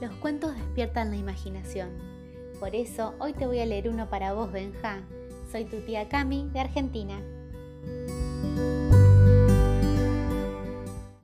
Los cuentos despiertan la imaginación. Por eso hoy te voy a leer uno para vos, Benja. Soy tu tía Cami de Argentina.